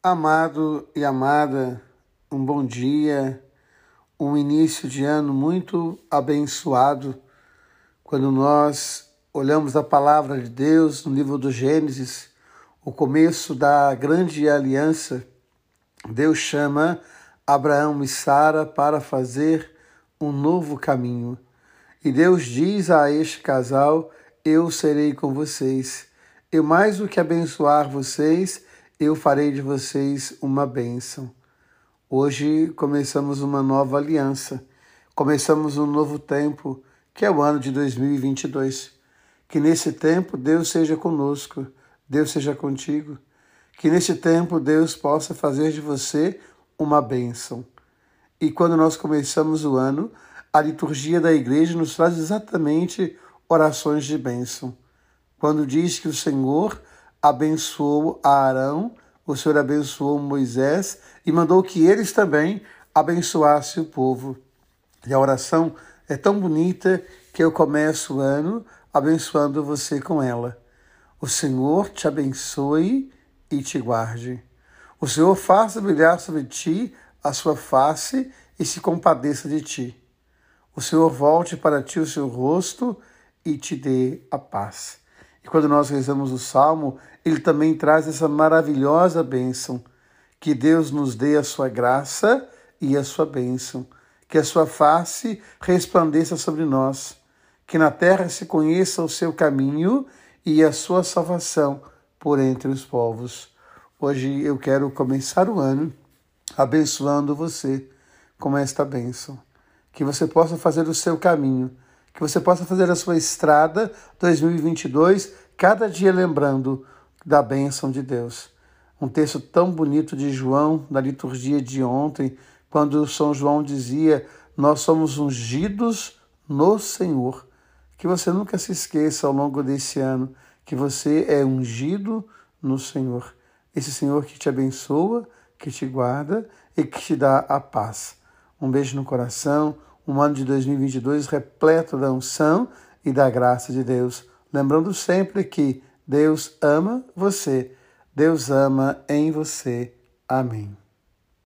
Amado e amada, um bom dia, um início de ano muito abençoado. Quando nós olhamos a palavra de Deus no livro do Gênesis, o começo da grande aliança, Deus chama Abraão e Sara para fazer um novo caminho. E Deus diz a este casal: Eu serei com vocês. Eu mais do que abençoar vocês, eu farei de vocês uma bênção. Hoje começamos uma nova aliança, começamos um novo tempo, que é o ano de 2022. Que nesse tempo Deus seja conosco, Deus seja contigo. Que nesse tempo Deus possa fazer de você uma bênção. E quando nós começamos o ano, a liturgia da igreja nos traz exatamente orações de bênção. Quando diz que o Senhor abençoou a Arão, o Senhor abençoou Moisés e mandou que eles também abençoassem o povo. E a oração é tão bonita que eu começo o ano abençoando você com ela. O Senhor te abençoe e te guarde. O Senhor faça brilhar sobre ti a sua face e se compadeça de ti. O Senhor volte para ti o seu rosto e te dê a paz. E quando nós rezamos o salmo, ele também traz essa maravilhosa bênção. Que Deus nos dê a sua graça e a sua bênção. Que a sua face resplandeça sobre nós. Que na terra se conheça o seu caminho e a sua salvação por entre os povos. Hoje eu quero começar o ano abençoando você com esta bênção. Que você possa fazer o seu caminho que você possa fazer a sua estrada 2022, cada dia lembrando da bênção de Deus. Um texto tão bonito de João, na liturgia de ontem, quando São João dizia: Nós somos ungidos no Senhor. Que você nunca se esqueça ao longo desse ano que você é ungido no Senhor. Esse Senhor que te abençoa, que te guarda e que te dá a paz. Um beijo no coração um ano de 2022 repleto da unção e da graça de Deus. Lembrando sempre que Deus ama você, Deus ama em você. Amém.